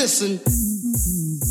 Listen.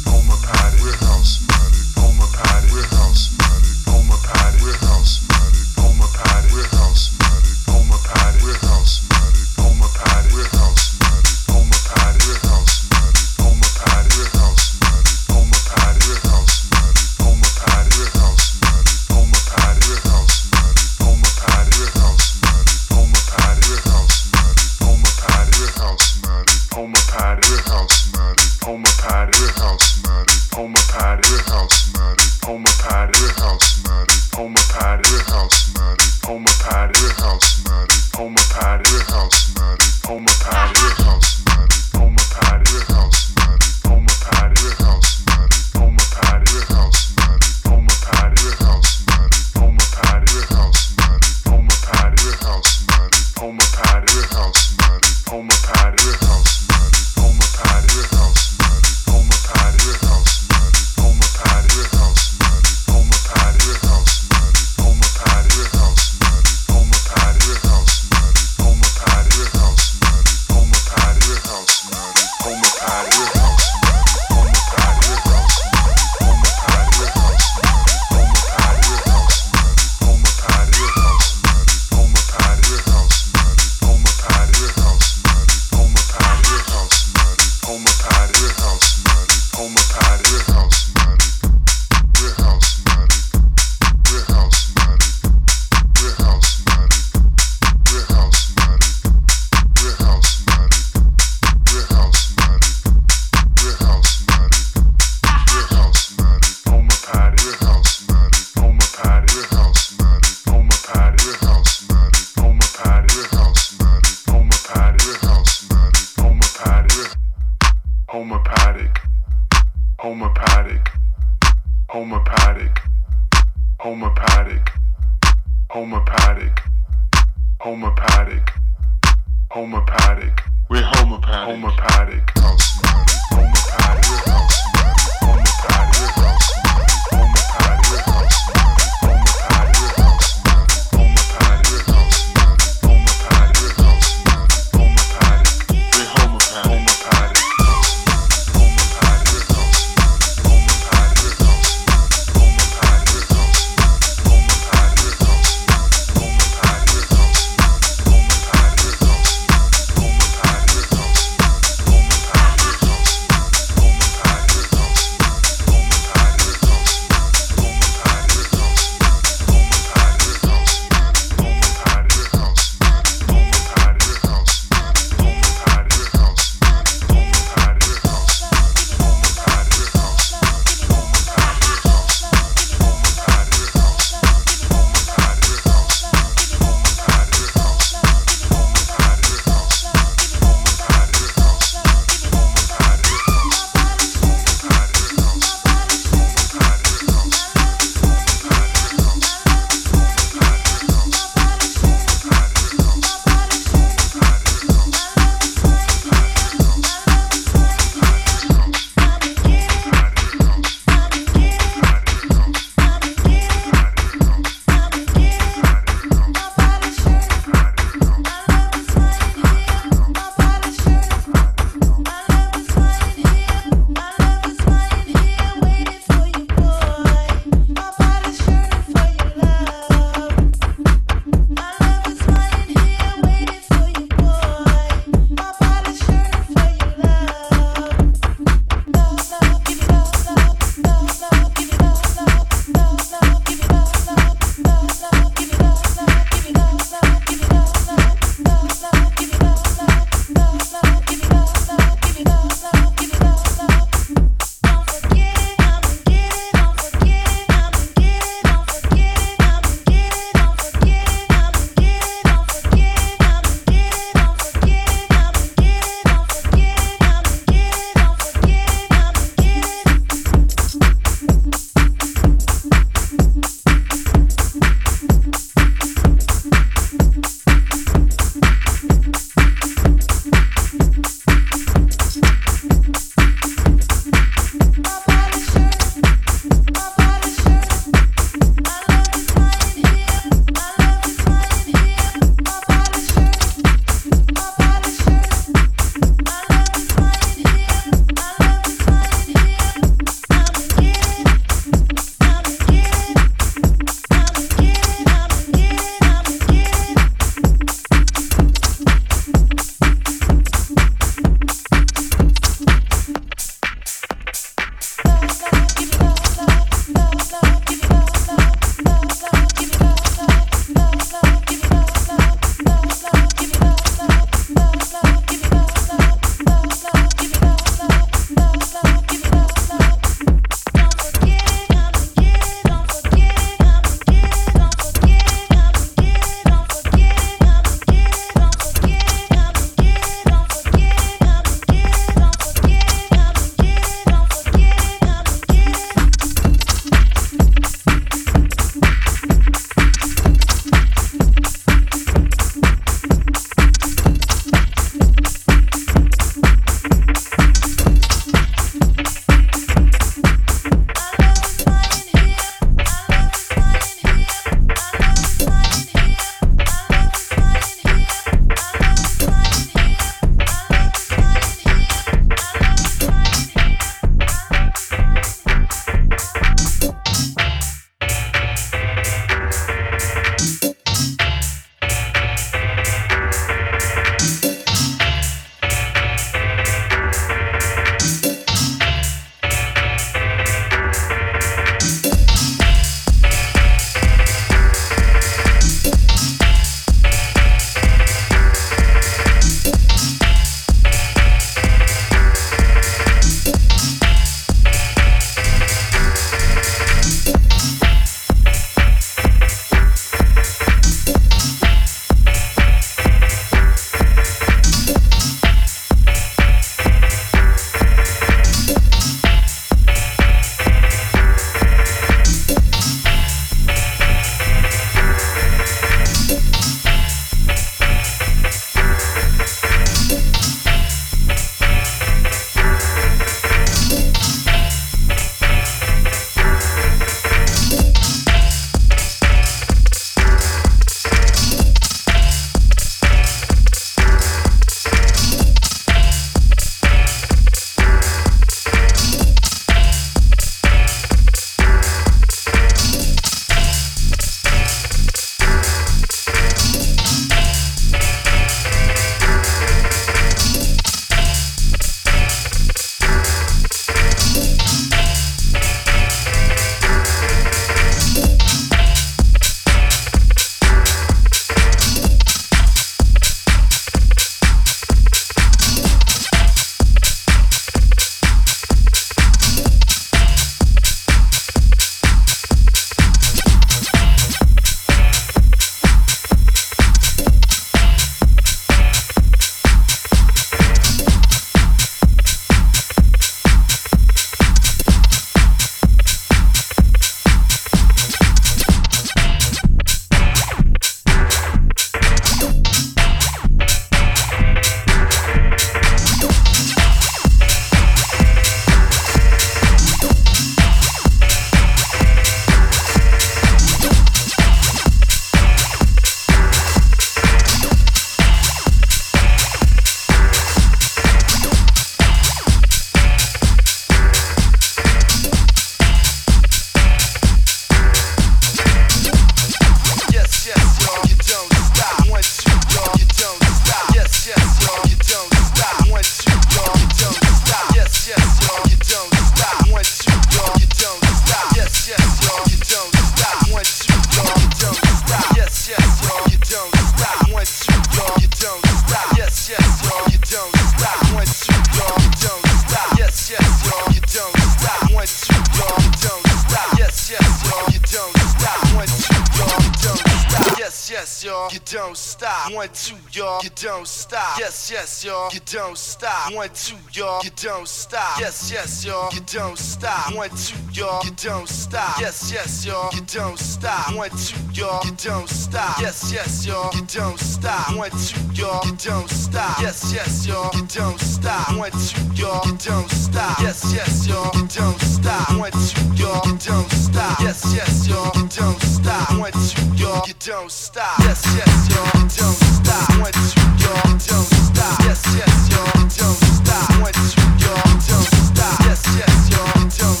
two, y'all, you don't stop. Yes, yes, y'all, you don't stop. One, two, y'all, you don't stop. Yes, yes, y'all, you don't stop. One, two, y'all, you don't stop. Yes, yes, y'all, you don't stop. One, two, y'all, you don't stop. Yes, yes, y'all, you don't stop. One, two, y'all, you don't stop. Yes, yes, y'all, you don't stop. One, two, y'all, you don't stop. Yes, yes, y'all, you don't stop. One, two, y'all, you don't stop. Yes, yes, y'all, you don't stop. One, two, y'all, you don't stop. Yes, yes, y'all, you don't stop stop. Once you don't, don't stop. Yes, yes, y'all don't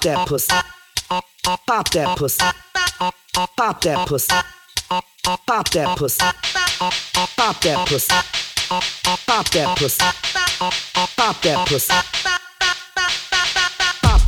Pop that pussy. Pop that pussy. Pop that pussy. Pop that pussy. Pop that pussy. Pop that pussy. Pop that pussy.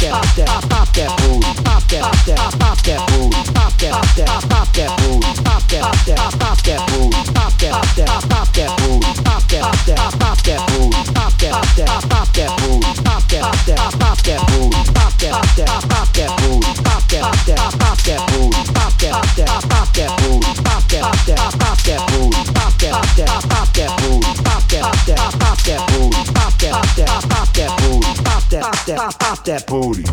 That, pop that, pop that booty. Pop that, pop that, pop that booty. Pop that, pop that, pop that booty. Pop that, pop that, pop that booty. Pop that, pop that, pop that booty. Pop that, pop that, pop that booty. Pop that, pop that, pop that booty. Pop that, pop that, pop that booty. Pop that, pop that, pop that booty. Pop that, pop that, pop that booty. Pop that, pop that, pop that Pop pop that booty.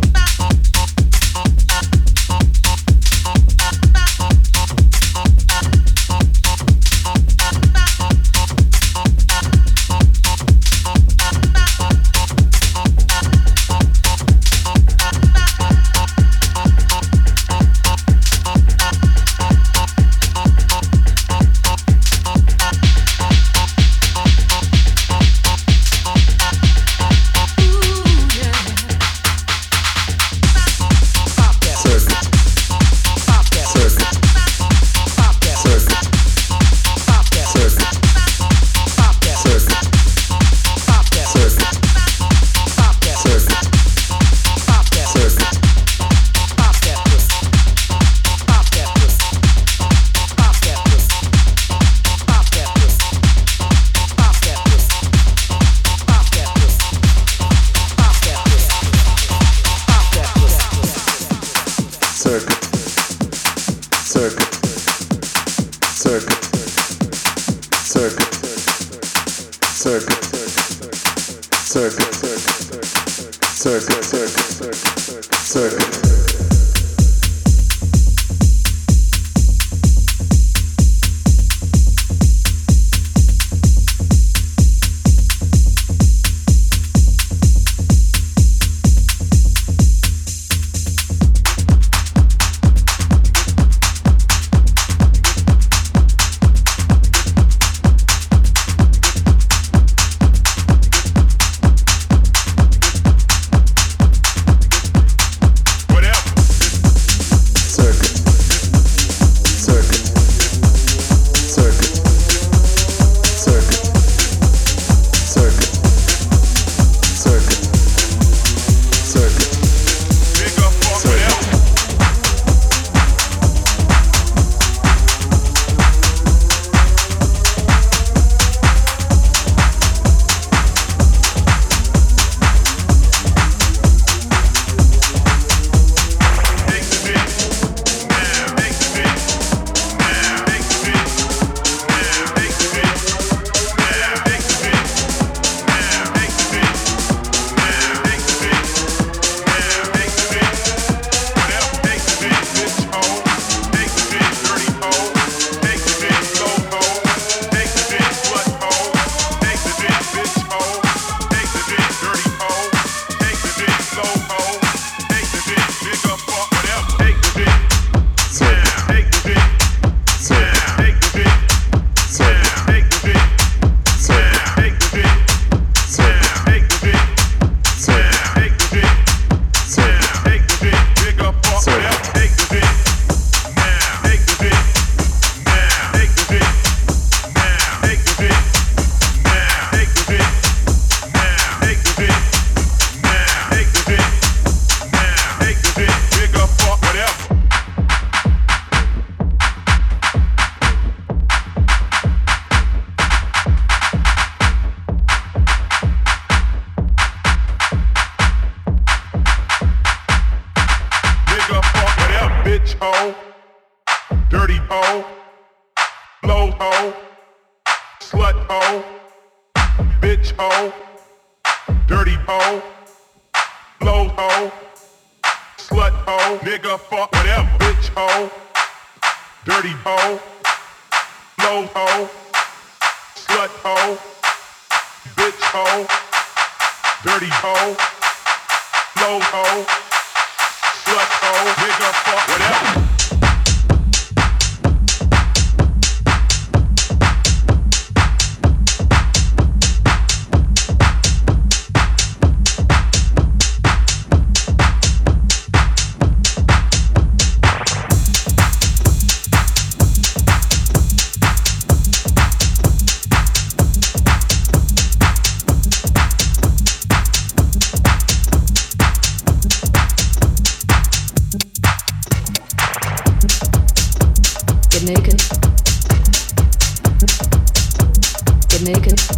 Get naked. Get naked.